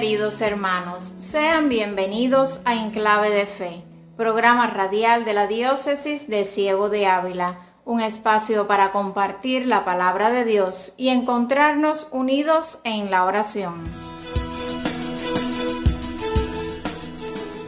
queridos hermanos, sean bienvenidos a Enclave de Fe, programa radial de la Diócesis de Ciego de Ávila, un espacio para compartir la palabra de Dios y encontrarnos unidos en la oración.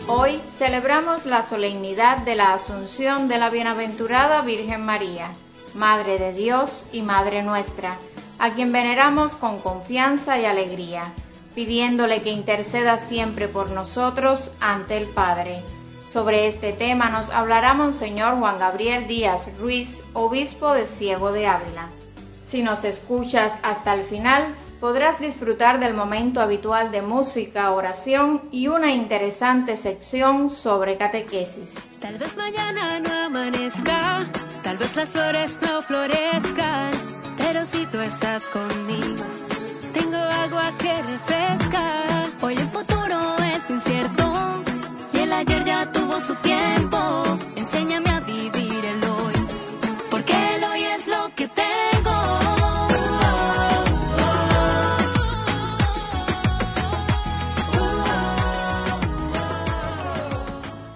Hoy celebramos la solemnidad de la Asunción de la Bienaventurada Virgen María, Madre de Dios y Madre nuestra, a quien veneramos con confianza y alegría, pidiéndole que interceda siempre por nosotros ante el Padre. Sobre este tema nos hablará Monseñor Juan Gabriel Díaz Ruiz, obispo de Ciego de Ávila. Si nos escuchas hasta el final, podrás disfrutar del momento habitual de música, oración y una interesante sección sobre catequesis. Tal vez mañana no amanezca, tal vez las flores no florezcan, pero si tú estás conmigo, tengo agua que refresca. Hoy el futuro es incierto y el ayer ya tuvo su tiempo. Enséñame a vivir el hoy, porque el hoy es lo que tengo.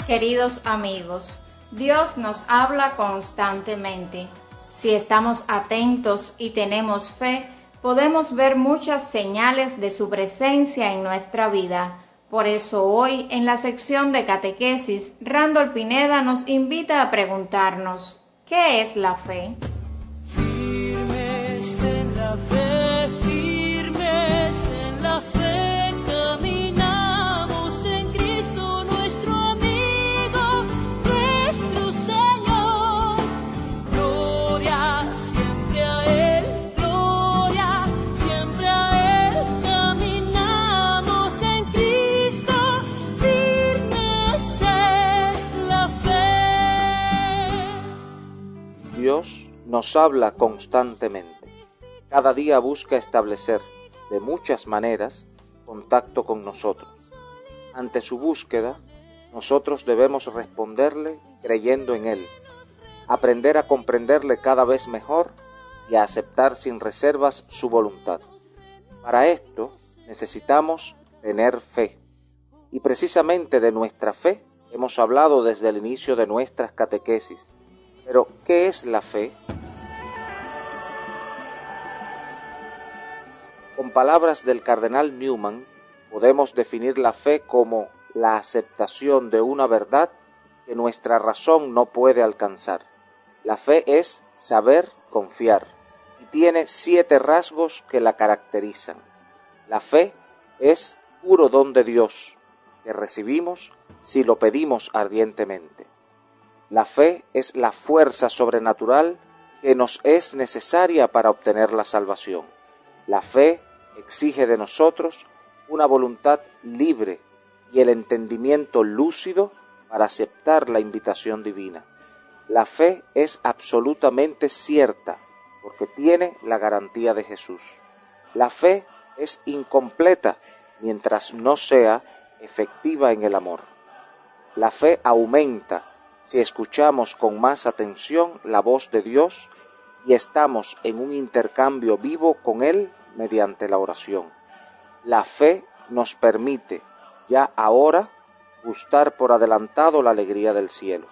Queridos amigos, Dios nos habla constantemente. Si estamos atentos y tenemos fe, podemos ver muchas señales de su presencia en nuestra vida. Por eso hoy, en la sección de catequesis, Randall Pineda nos invita a preguntarnos, ¿qué es la fe? Nos habla constantemente. Cada día busca establecer, de muchas maneras, contacto con nosotros. Ante su búsqueda, nosotros debemos responderle creyendo en Él, aprender a comprenderle cada vez mejor y a aceptar sin reservas su voluntad. Para esto necesitamos tener fe. Y precisamente de nuestra fe hemos hablado desde el inicio de nuestras catequesis. Pero, ¿qué es la fe? Con palabras del cardenal Newman, podemos definir la fe como la aceptación de una verdad que nuestra razón no puede alcanzar. La fe es saber confiar y tiene siete rasgos que la caracterizan. La fe es puro don de Dios que recibimos si lo pedimos ardientemente. La fe es la fuerza sobrenatural que nos es necesaria para obtener la salvación. La fe exige de nosotros una voluntad libre y el entendimiento lúcido para aceptar la invitación divina. La fe es absolutamente cierta porque tiene la garantía de Jesús. La fe es incompleta mientras no sea efectiva en el amor. La fe aumenta si escuchamos con más atención la voz de Dios y estamos en un intercambio vivo con Él mediante la oración. La fe nos permite ya ahora gustar por adelantado la alegría del cielo.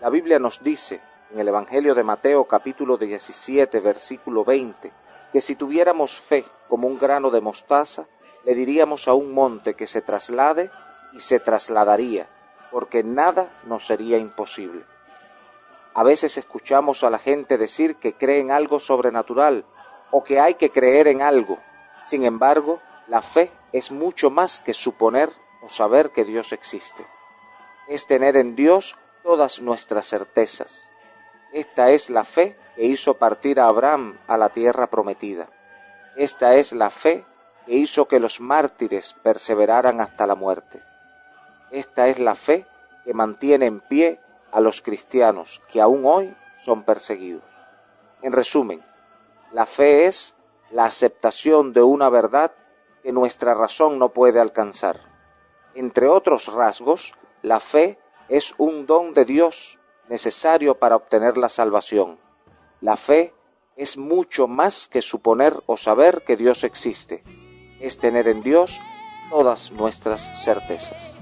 La Biblia nos dice en el Evangelio de Mateo capítulo 17 versículo 20 que si tuviéramos fe como un grano de mostaza, le diríamos a un monte que se traslade y se trasladaría, porque nada nos sería imposible. A veces escuchamos a la gente decir que cree en algo sobrenatural o que hay que creer en algo. Sin embargo, la fe es mucho más que suponer o saber que Dios existe. Es tener en Dios todas nuestras certezas. Esta es la fe que hizo partir a Abraham a la tierra prometida. Esta es la fe que hizo que los mártires perseveraran hasta la muerte. Esta es la fe que mantiene en pie a los cristianos que aún hoy son perseguidos. En resumen, la fe es la aceptación de una verdad que nuestra razón no puede alcanzar. Entre otros rasgos, la fe es un don de Dios necesario para obtener la salvación. La fe es mucho más que suponer o saber que Dios existe. Es tener en Dios todas nuestras certezas.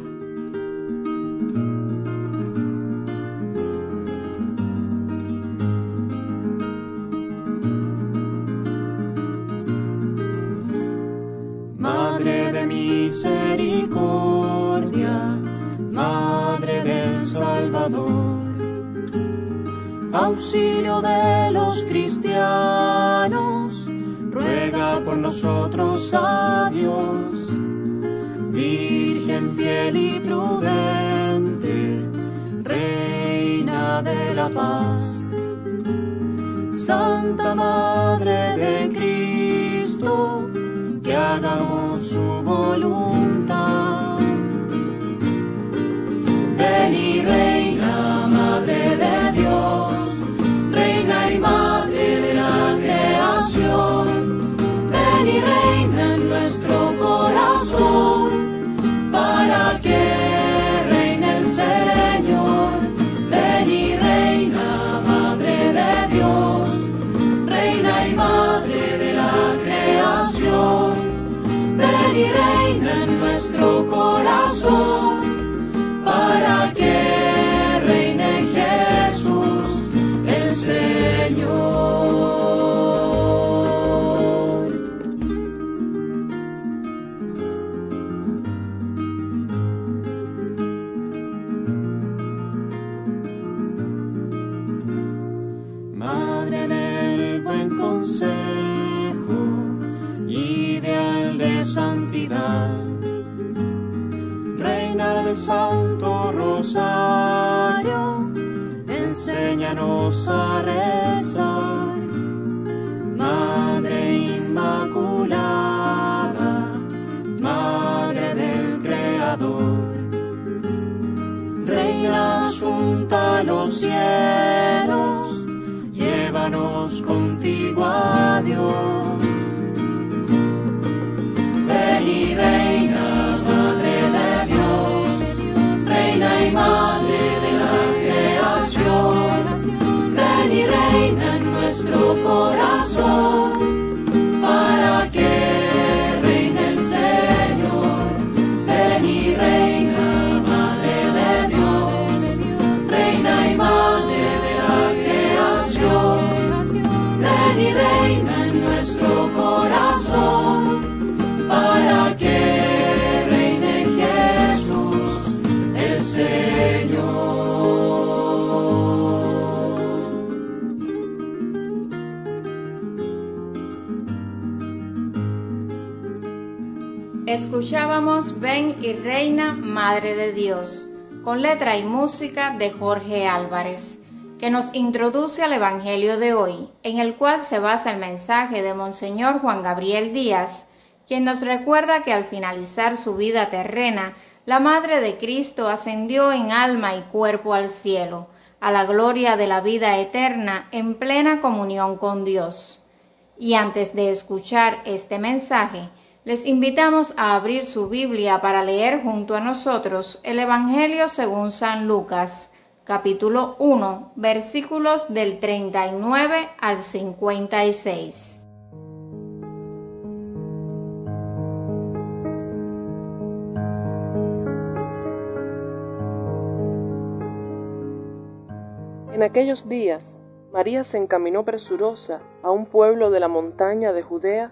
A Dios. Virgen fiel y prudente, Reina de la paz, Santa Madre de Cristo, que hagamos su voluntad. Ven y reina, nuestro Reina asunta a los cielos, llévanos contigo a Dios. Ven y reina, Madre de Dios, Reina y Madre de la creación. Ven y reina en nuestro corazón, Escuchábamos Ven y Reina, Madre de Dios, con letra y música de Jorge Álvarez, que nos introduce al Evangelio de hoy, en el cual se basa el mensaje de Monseñor Juan Gabriel Díaz, quien nos recuerda que al finalizar su vida terrena, la Madre de Cristo ascendió en alma y cuerpo al cielo, a la gloria de la vida eterna en plena comunión con Dios. Y antes de escuchar este mensaje, les invitamos a abrir su Biblia para leer junto a nosotros el Evangelio según San Lucas, capítulo 1, versículos del 39 al 56. En aquellos días, María se encaminó presurosa a un pueblo de la montaña de Judea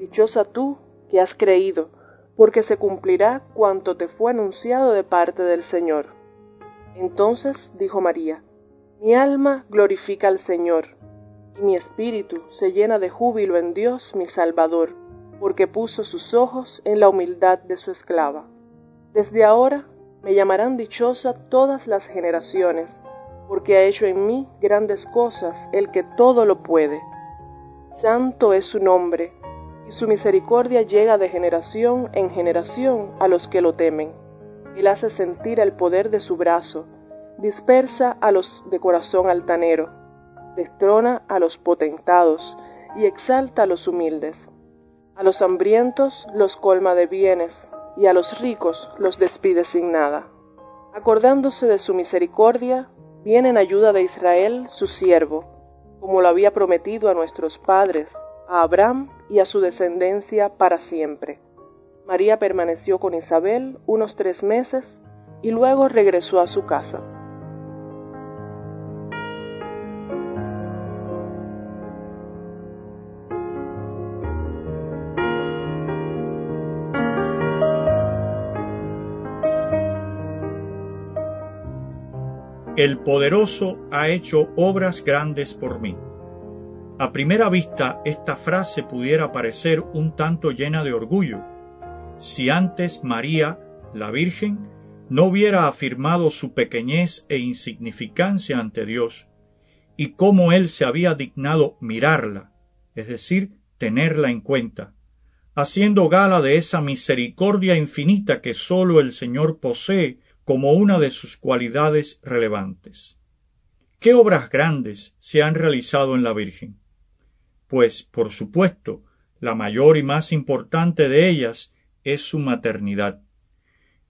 Dichosa tú que has creído, porque se cumplirá cuanto te fue anunciado de parte del Señor. Entonces dijo María, Mi alma glorifica al Señor, y mi espíritu se llena de júbilo en Dios mi Salvador, porque puso sus ojos en la humildad de su esclava. Desde ahora me llamarán dichosa todas las generaciones, porque ha hecho en mí grandes cosas el que todo lo puede. Santo es su nombre, su misericordia llega de generación en generación a los que lo temen. Él hace sentir el poder de su brazo, dispersa a los de corazón altanero, destrona a los potentados y exalta a los humildes. A los hambrientos los colma de bienes, y a los ricos los despide sin nada. Acordándose de su misericordia, viene en ayuda de Israel su siervo, como lo había prometido a nuestros padres, a Abraham y a su descendencia para siempre. María permaneció con Isabel unos tres meses y luego regresó a su casa. El poderoso ha hecho obras grandes por mí. A primera vista, esta frase pudiera parecer un tanto llena de orgullo, si antes María, la Virgen, no hubiera afirmado su pequeñez e insignificancia ante Dios, y cómo Él se había dignado mirarla, es decir, tenerla en cuenta, haciendo gala de esa misericordia infinita que sólo el Señor posee como una de sus cualidades relevantes. ¿Qué obras grandes se han realizado en la Virgen? Pues, por supuesto, la mayor y más importante de ellas es su maternidad,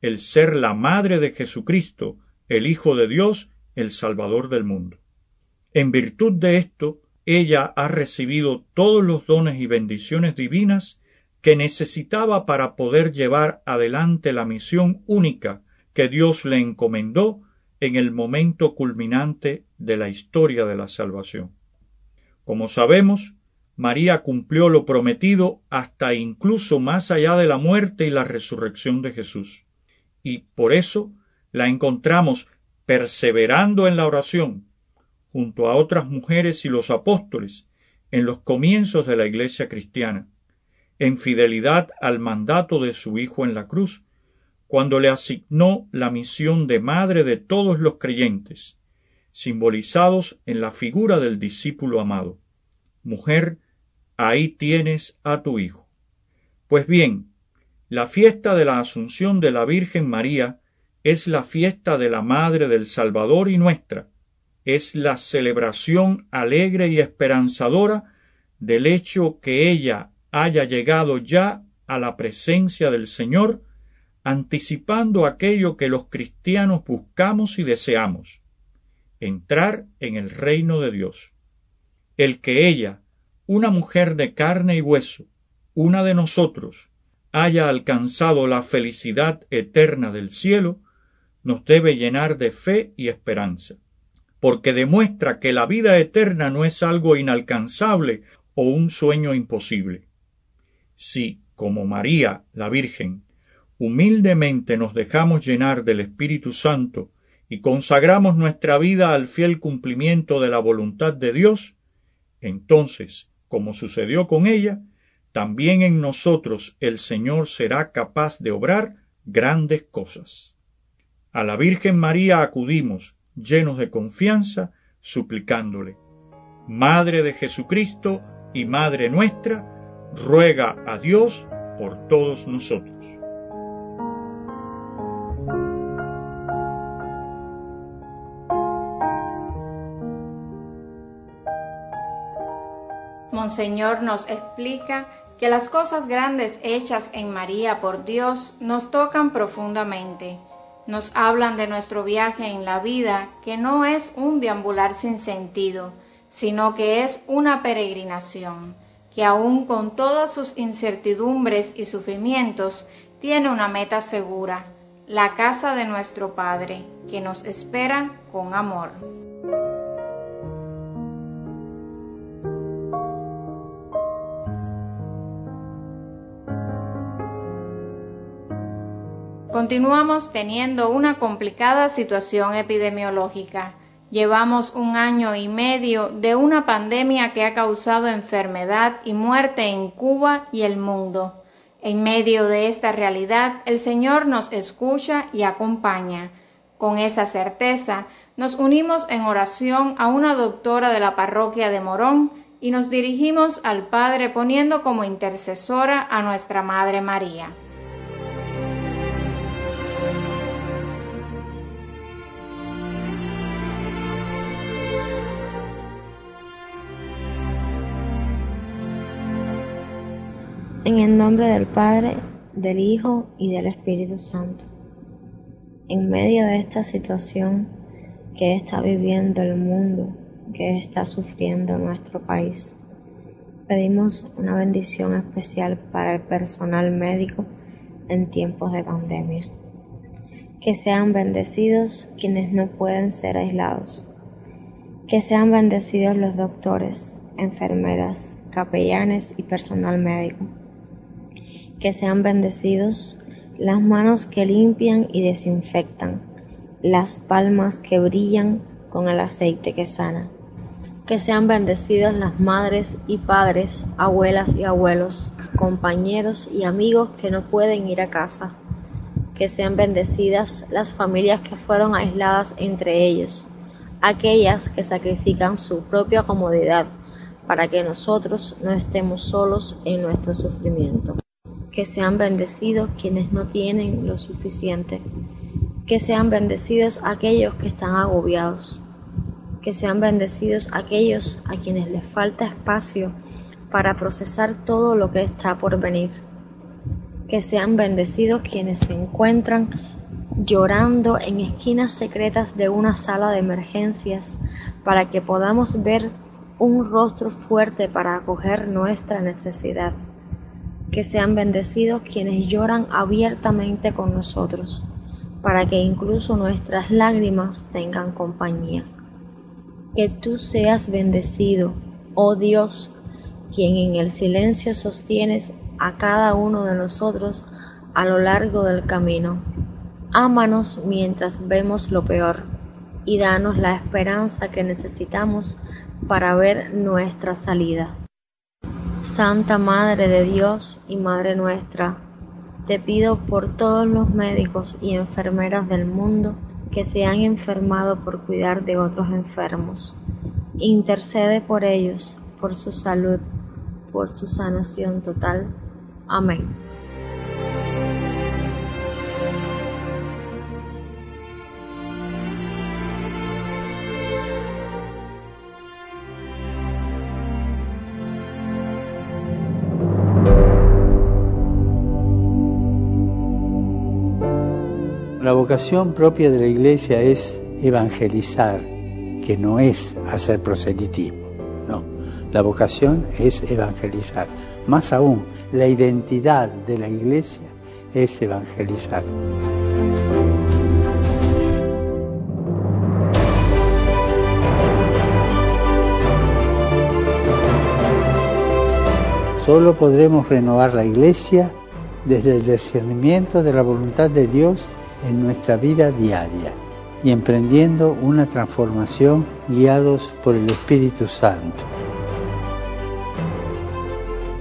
el ser la madre de Jesucristo, el Hijo de Dios, el Salvador del mundo. En virtud de esto, ella ha recibido todos los dones y bendiciones divinas que necesitaba para poder llevar adelante la misión única que Dios le encomendó en el momento culminante de la historia de la salvación. Como sabemos, María cumplió lo prometido hasta incluso más allá de la muerte y la resurrección de Jesús. Y por eso la encontramos perseverando en la oración, junto a otras mujeres y los apóstoles, en los comienzos de la Iglesia cristiana, en fidelidad al mandato de su Hijo en la cruz, cuando le asignó la misión de madre de todos los creyentes, simbolizados en la figura del discípulo amado. Mujer, ahí tienes a tu hijo. Pues bien, la fiesta de la Asunción de la Virgen María es la fiesta de la Madre del Salvador y nuestra, es la celebración alegre y esperanzadora del hecho que ella haya llegado ya a la presencia del Señor anticipando aquello que los cristianos buscamos y deseamos, entrar en el reino de Dios. El que ella, una mujer de carne y hueso, una de nosotros, haya alcanzado la felicidad eterna del cielo, nos debe llenar de fe y esperanza, porque demuestra que la vida eterna no es algo inalcanzable o un sueño imposible. Si, como María, la Virgen, humildemente nos dejamos llenar del Espíritu Santo y consagramos nuestra vida al fiel cumplimiento de la voluntad de Dios, entonces, como sucedió con ella, también en nosotros el Señor será capaz de obrar grandes cosas. A la Virgen María acudimos, llenos de confianza, suplicándole, Madre de Jesucristo y Madre nuestra, ruega a Dios por todos nosotros. Monseñor nos explica que las cosas grandes hechas en María por Dios nos tocan profundamente. Nos hablan de nuestro viaje en la vida, que no es un deambular sin sentido, sino que es una peregrinación, que aun con todas sus incertidumbres y sufrimientos, tiene una meta segura, la casa de nuestro Padre, que nos espera con amor. Continuamos teniendo una complicada situación epidemiológica. Llevamos un año y medio de una pandemia que ha causado enfermedad y muerte en Cuba y el mundo. En medio de esta realidad, el Señor nos escucha y acompaña. Con esa certeza, nos unimos en oración a una doctora de la parroquia de Morón y nos dirigimos al Padre poniendo como intercesora a nuestra Madre María. Nombre del Padre, del Hijo y del Espíritu Santo. En medio de esta situación que está viviendo el mundo, que está sufriendo nuestro país, pedimos una bendición especial para el personal médico en tiempos de pandemia. Que sean bendecidos quienes no pueden ser aislados. Que sean bendecidos los doctores, enfermeras, capellanes y personal médico que sean bendecidos las manos que limpian y desinfectan, las palmas que brillan con el aceite que sana. Que sean bendecidas las madres y padres, abuelas y abuelos, compañeros y amigos que no pueden ir a casa. Que sean bendecidas las familias que fueron aisladas entre ellos, aquellas que sacrifican su propia comodidad para que nosotros no estemos solos en nuestro sufrimiento que sean bendecidos quienes no tienen lo suficiente, que sean bendecidos aquellos que están agobiados, que sean bendecidos aquellos a quienes les falta espacio para procesar todo lo que está por venir, que sean bendecidos quienes se encuentran llorando en esquinas secretas de una sala de emergencias para que podamos ver un rostro fuerte para acoger nuestra necesidad que sean bendecidos quienes lloran abiertamente con nosotros, para que incluso nuestras lágrimas tengan compañía. Que tú seas bendecido, oh Dios, quien en el silencio sostienes a cada uno de nosotros a lo largo del camino. Ámanos mientras vemos lo peor y danos la esperanza que necesitamos para ver nuestra salida. Santa Madre de Dios y Madre nuestra, te pido por todos los médicos y enfermeras del mundo que se han enfermado por cuidar de otros enfermos. Intercede por ellos, por su salud, por su sanación total. Amén. Vocación propia de la iglesia es evangelizar, que no es hacer proselitismo. No, la vocación es evangelizar. Más aún, la identidad de la iglesia es evangelizar. Solo podremos renovar la iglesia desde el discernimiento de la voluntad de Dios en nuestra vida diaria y emprendiendo una transformación guiados por el Espíritu Santo.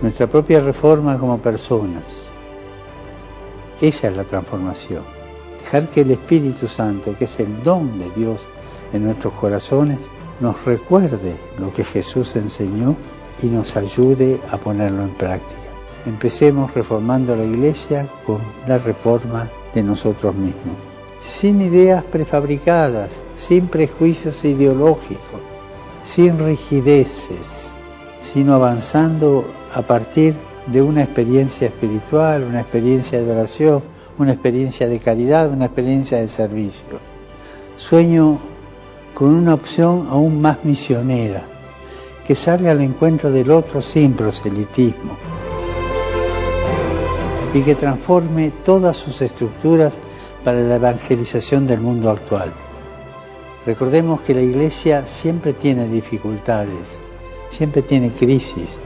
Nuestra propia reforma como personas. Esa es la transformación. Dejar que el Espíritu Santo, que es el don de Dios en nuestros corazones, nos recuerde lo que Jesús enseñó y nos ayude a ponerlo en práctica. Empecemos reformando la iglesia con la reforma de nosotros mismos, sin ideas prefabricadas, sin prejuicios ideológicos, sin rigideces, sino avanzando a partir de una experiencia espiritual, una experiencia de oración, una experiencia de caridad, una experiencia de servicio. Sueño con una opción aún más misionera, que salga al encuentro del otro sin proselitismo y que transforme todas sus estructuras para la evangelización del mundo actual. Recordemos que la Iglesia siempre tiene dificultades, siempre tiene crisis,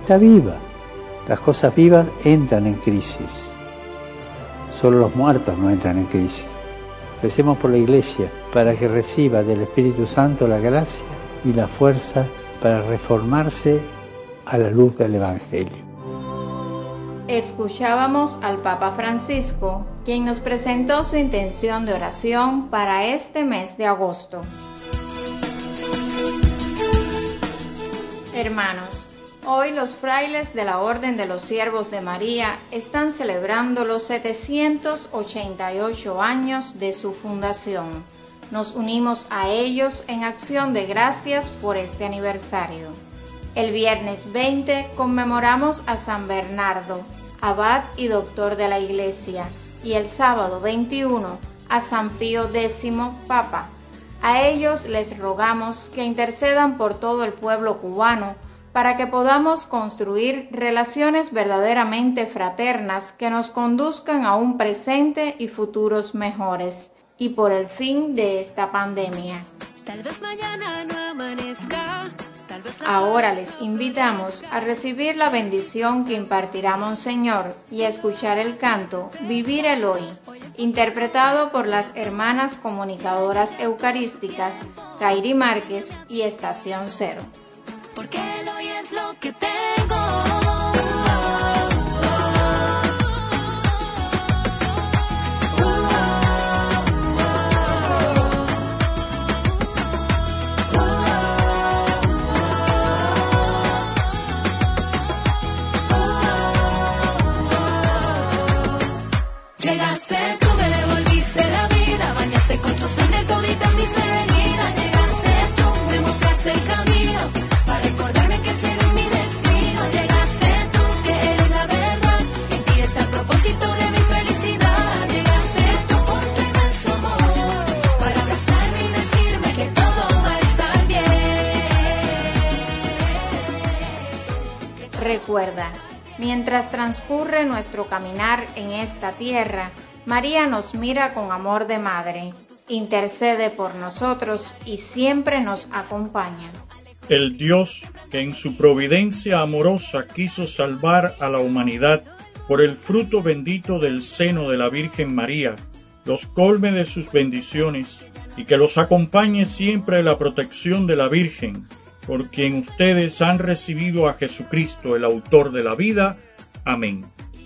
está viva. Las cosas vivas entran en crisis. Solo los muertos no entran en crisis. Recemos por la Iglesia para que reciba del Espíritu Santo la gracia y la fuerza para reformarse a la luz del Evangelio. Escuchábamos al Papa Francisco, quien nos presentó su intención de oración para este mes de agosto. Hermanos, hoy los frailes de la Orden de los Siervos de María están celebrando los 788 años de su fundación. Nos unimos a ellos en acción de gracias por este aniversario. El viernes 20 conmemoramos a San Bernardo, abad y doctor de la Iglesia, y el sábado 21 a San Pío X, Papa. A ellos les rogamos que intercedan por todo el pueblo cubano para que podamos construir relaciones verdaderamente fraternas que nos conduzcan a un presente y futuros mejores, y por el fin de esta pandemia. Tal vez mañana. Ahora les invitamos a recibir la bendición que impartirá Monseñor y a escuchar el canto Vivir el Hoy, interpretado por las hermanas comunicadoras eucarísticas Kairi Márquez y Estación Cero. Porque el hoy es lo que tengo. Nuestro caminar en esta tierra, María nos mira con amor de madre, intercede por nosotros y siempre nos acompaña. El Dios que en su providencia amorosa quiso salvar a la humanidad por el fruto bendito del seno de la Virgen María, los colme de sus bendiciones y que los acompañe siempre la protección de la Virgen por quien ustedes han recibido a Jesucristo, el autor de la vida. Amén.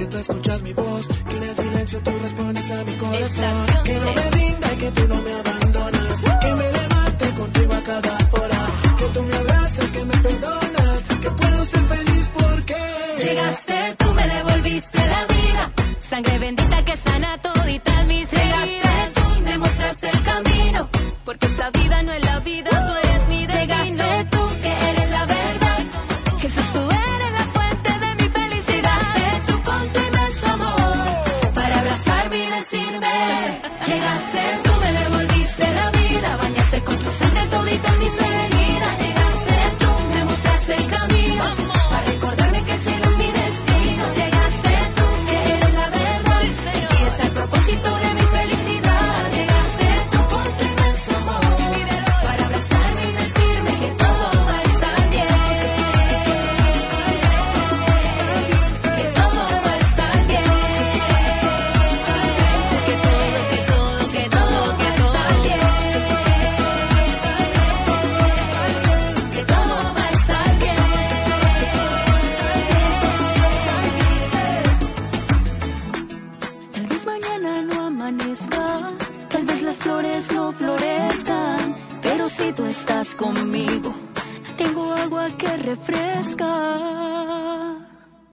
Que tú escuchas mi voz, que en el silencio tú respondes a mi corazón. Que no me rinda y que tú no me abandonas, que me levante contigo a cada hora, que tú me abrazas, que me perdonas, que puedo ser feliz porque llegaste, tú me devolviste la vida, sangre bendita que sana toditas mis heridas. Llegaste, tú me mostraste el camino, porque esta vida no es la